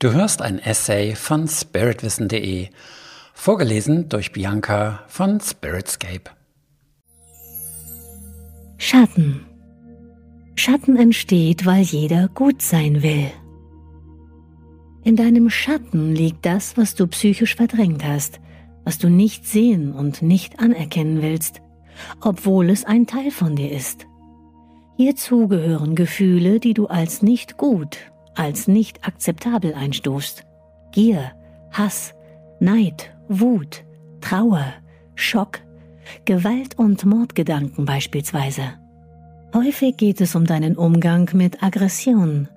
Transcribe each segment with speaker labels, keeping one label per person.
Speaker 1: Du hörst ein Essay von spiritwissen.de, vorgelesen durch Bianca von Spiritscape.
Speaker 2: Schatten. Schatten entsteht, weil jeder gut sein will. In deinem Schatten liegt das, was du psychisch verdrängt hast, was du nicht sehen und nicht anerkennen willst, obwohl es ein Teil von dir ist. Hierzu gehören Gefühle, die du als nicht gut als nicht akzeptabel einstufst. Gier, Hass, Neid, Wut, Trauer, Schock, Gewalt und Mordgedanken beispielsweise. Häufig geht es um deinen Umgang mit Aggression.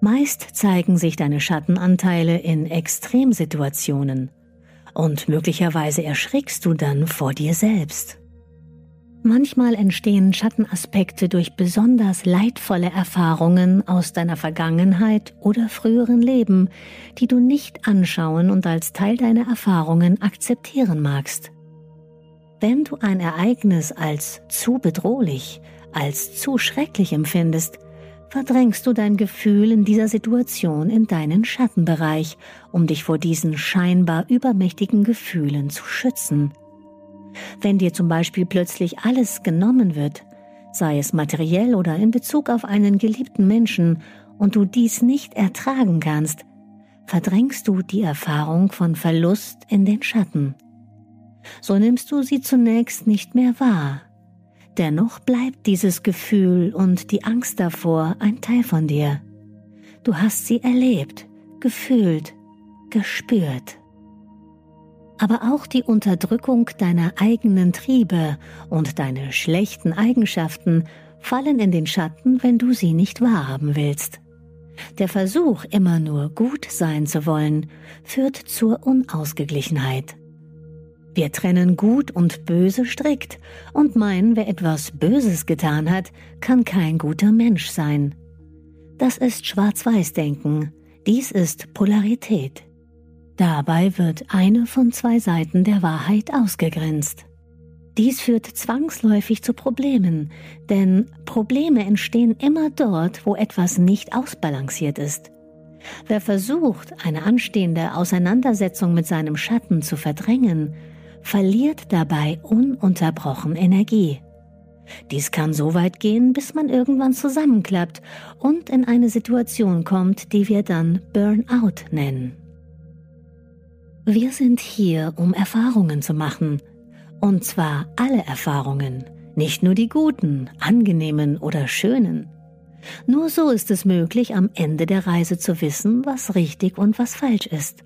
Speaker 2: Meist zeigen sich deine Schattenanteile in Extremsituationen und möglicherweise erschrickst du dann vor dir selbst. Manchmal entstehen Schattenaspekte durch besonders leidvolle Erfahrungen aus deiner Vergangenheit oder früheren Leben, die du nicht anschauen und als Teil deiner Erfahrungen akzeptieren magst. Wenn du ein Ereignis als zu bedrohlich, als zu schrecklich empfindest, verdrängst du dein Gefühl in dieser Situation in deinen Schattenbereich, um dich vor diesen scheinbar übermächtigen Gefühlen zu schützen. Wenn dir zum Beispiel plötzlich alles genommen wird, sei es materiell oder in Bezug auf einen geliebten Menschen, und du dies nicht ertragen kannst, verdrängst du die Erfahrung von Verlust in den Schatten. So nimmst du sie zunächst nicht mehr wahr. Dennoch bleibt dieses Gefühl und die Angst davor ein Teil von dir. Du hast sie erlebt, gefühlt, gespürt aber auch die Unterdrückung deiner eigenen Triebe und deine schlechten Eigenschaften fallen in den Schatten, wenn du sie nicht wahrhaben willst. Der Versuch, immer nur gut sein zu wollen, führt zur Unausgeglichenheit. Wir trennen Gut und Böse strikt und meinen, wer etwas Böses getan hat, kann kein guter Mensch sein. Das ist Schwarz-Weiß-Denken, dies ist Polarität. Dabei wird eine von zwei Seiten der Wahrheit ausgegrenzt. Dies führt zwangsläufig zu Problemen, denn Probleme entstehen immer dort, wo etwas nicht ausbalanciert ist. Wer versucht, eine anstehende Auseinandersetzung mit seinem Schatten zu verdrängen, verliert dabei ununterbrochen Energie. Dies kann so weit gehen, bis man irgendwann zusammenklappt und in eine Situation kommt, die wir dann Burnout nennen. Wir sind hier, um Erfahrungen zu machen. Und zwar alle Erfahrungen, nicht nur die guten, angenehmen oder schönen. Nur so ist es möglich, am Ende der Reise zu wissen, was richtig und was falsch ist.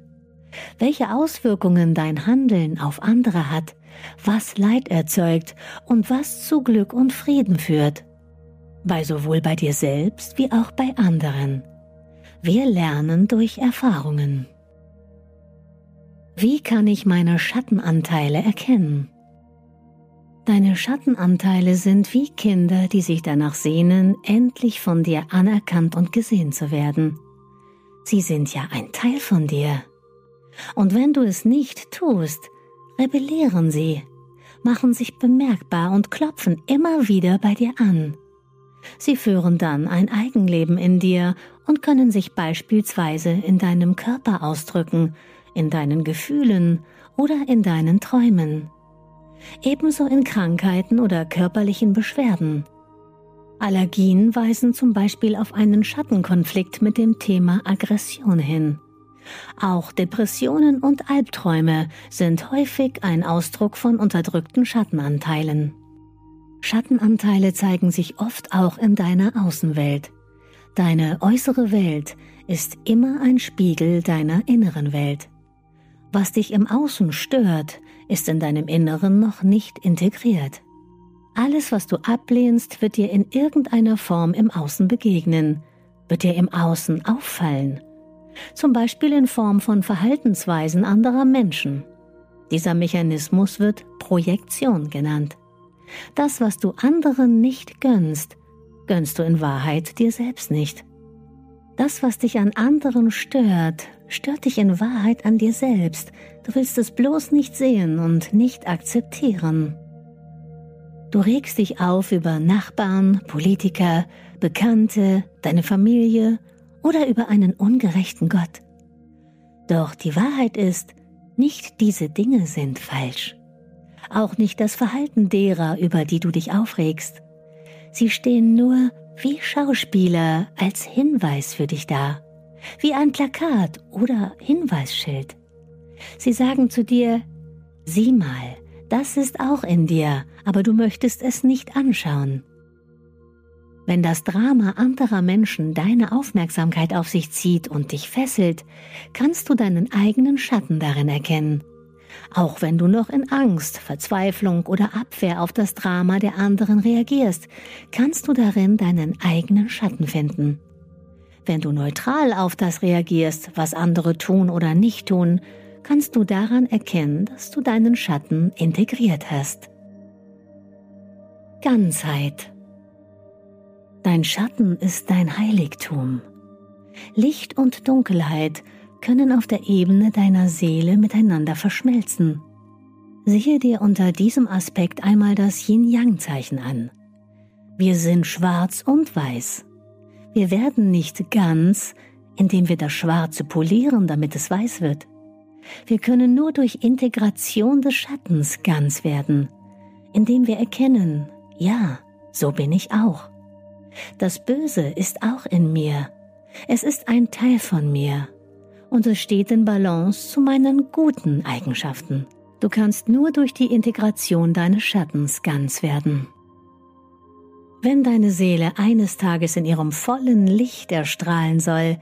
Speaker 2: Welche Auswirkungen dein Handeln auf andere hat, was Leid erzeugt und was zu Glück und Frieden führt. Bei sowohl bei dir selbst wie auch bei anderen. Wir lernen durch Erfahrungen. Wie kann ich meine Schattenanteile erkennen? Deine Schattenanteile sind wie Kinder, die sich danach sehnen, endlich von dir anerkannt und gesehen zu werden. Sie sind ja ein Teil von dir. Und wenn du es nicht tust, rebellieren sie, machen sich bemerkbar und klopfen immer wieder bei dir an. Sie führen dann ein Eigenleben in dir und können sich beispielsweise in deinem Körper ausdrücken, in deinen Gefühlen oder in deinen Träumen. Ebenso in Krankheiten oder körperlichen Beschwerden. Allergien weisen zum Beispiel auf einen Schattenkonflikt mit dem Thema Aggression hin. Auch Depressionen und Albträume sind häufig ein Ausdruck von unterdrückten Schattenanteilen. Schattenanteile zeigen sich oft auch in deiner Außenwelt. Deine äußere Welt ist immer ein Spiegel deiner inneren Welt. Was dich im Außen stört, ist in deinem Inneren noch nicht integriert. Alles, was du ablehnst, wird dir in irgendeiner Form im Außen begegnen, wird dir im Außen auffallen. Zum Beispiel in Form von Verhaltensweisen anderer Menschen. Dieser Mechanismus wird Projektion genannt. Das, was du anderen nicht gönnst, gönnst du in Wahrheit dir selbst nicht. Das, was dich an anderen stört, stört dich in Wahrheit an dir selbst. Du willst es bloß nicht sehen und nicht akzeptieren. Du regst dich auf über Nachbarn, Politiker, Bekannte, deine Familie oder über einen ungerechten Gott. Doch die Wahrheit ist, nicht diese Dinge sind falsch. Auch nicht das Verhalten derer, über die du dich aufregst. Sie stehen nur wie Schauspieler als Hinweis für dich da, wie ein Plakat oder Hinweisschild. Sie sagen zu dir, sieh mal, das ist auch in dir, aber du möchtest es nicht anschauen. Wenn das Drama anderer Menschen deine Aufmerksamkeit auf sich zieht und dich fesselt, kannst du deinen eigenen Schatten darin erkennen. Auch wenn du noch in Angst, Verzweiflung oder Abwehr auf das Drama der anderen reagierst, kannst du darin deinen eigenen Schatten finden. Wenn du neutral auf das reagierst, was andere tun oder nicht tun, kannst du daran erkennen, dass du deinen Schatten integriert hast. Ganzheit Dein Schatten ist dein Heiligtum. Licht und Dunkelheit können auf der Ebene deiner Seele miteinander verschmelzen. Siehe dir unter diesem Aspekt einmal das Yin-Yang-Zeichen an. Wir sind schwarz und weiß. Wir werden nicht ganz, indem wir das Schwarze polieren, damit es weiß wird. Wir können nur durch Integration des Schattens ganz werden, indem wir erkennen, ja, so bin ich auch. Das Böse ist auch in mir. Es ist ein Teil von mir. Und es steht in Balance zu meinen guten Eigenschaften. Du kannst nur durch die Integration deines Schattens ganz werden. Wenn deine Seele eines Tages in ihrem vollen Licht erstrahlen soll,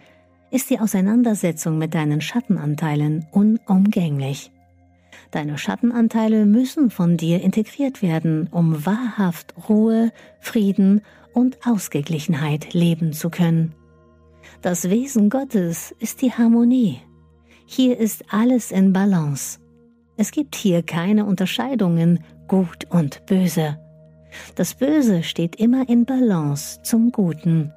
Speaker 2: ist die Auseinandersetzung mit deinen Schattenanteilen unumgänglich. Deine Schattenanteile müssen von dir integriert werden, um wahrhaft Ruhe, Frieden und Ausgeglichenheit leben zu können. Das Wesen Gottes ist die Harmonie. Hier ist alles in Balance. Es gibt hier keine Unterscheidungen gut und böse. Das Böse steht immer in Balance zum Guten.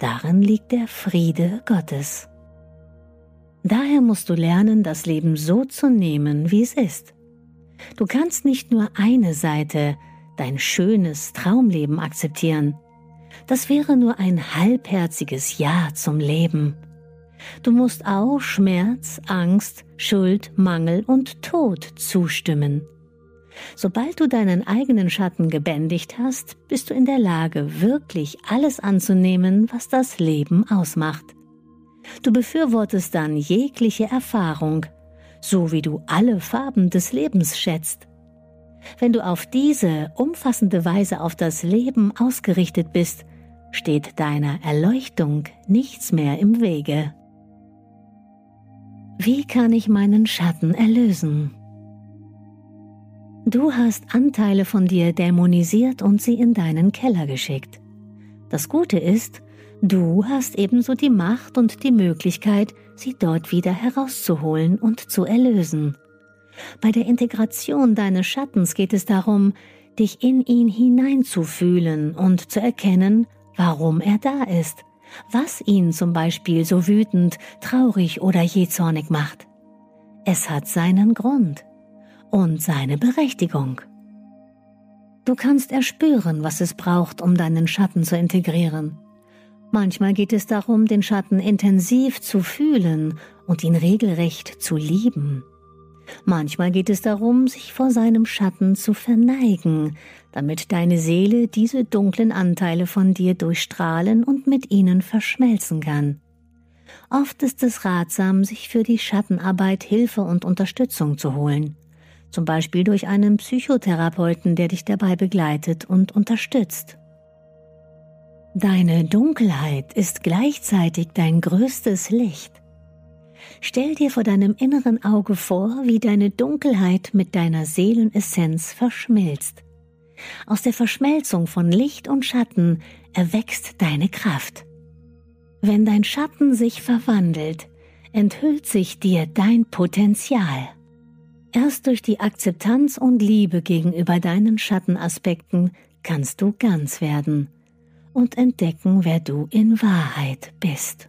Speaker 2: Darin liegt der Friede Gottes. Daher musst du lernen, das Leben so zu nehmen, wie es ist. Du kannst nicht nur eine Seite, dein schönes Traumleben akzeptieren. Das wäre nur ein halbherziges Ja zum Leben. Du musst auch Schmerz, Angst, Schuld, Mangel und Tod zustimmen. Sobald du deinen eigenen Schatten gebändigt hast, bist du in der Lage, wirklich alles anzunehmen, was das Leben ausmacht. Du befürwortest dann jegliche Erfahrung, so wie du alle Farben des Lebens schätzt. Wenn du auf diese umfassende Weise auf das Leben ausgerichtet bist, steht deiner Erleuchtung nichts mehr im Wege. Wie kann ich meinen Schatten erlösen? Du hast Anteile von dir dämonisiert und sie in deinen Keller geschickt. Das Gute ist, du hast ebenso die Macht und die Möglichkeit, sie dort wieder herauszuholen und zu erlösen. Bei der Integration deines Schattens geht es darum, dich in ihn hineinzufühlen und zu erkennen, warum er da ist, was ihn zum Beispiel so wütend, traurig oder jähzornig macht. Es hat seinen Grund und seine Berechtigung. Du kannst erspüren, was es braucht, um deinen Schatten zu integrieren. Manchmal geht es darum, den Schatten intensiv zu fühlen und ihn regelrecht zu lieben. Manchmal geht es darum, sich vor seinem Schatten zu verneigen, damit deine Seele diese dunklen Anteile von dir durchstrahlen und mit ihnen verschmelzen kann. Oft ist es ratsam, sich für die Schattenarbeit Hilfe und Unterstützung zu holen, zum Beispiel durch einen Psychotherapeuten, der dich dabei begleitet und unterstützt. Deine Dunkelheit ist gleichzeitig dein größtes Licht. Stell dir vor deinem inneren Auge vor, wie deine Dunkelheit mit deiner Seelenessenz verschmilzt. Aus der Verschmelzung von Licht und Schatten erwächst deine Kraft. Wenn dein Schatten sich verwandelt, enthüllt sich dir dein Potenzial. Erst durch die Akzeptanz und Liebe gegenüber deinen Schattenaspekten kannst du ganz werden und entdecken, wer du in Wahrheit bist.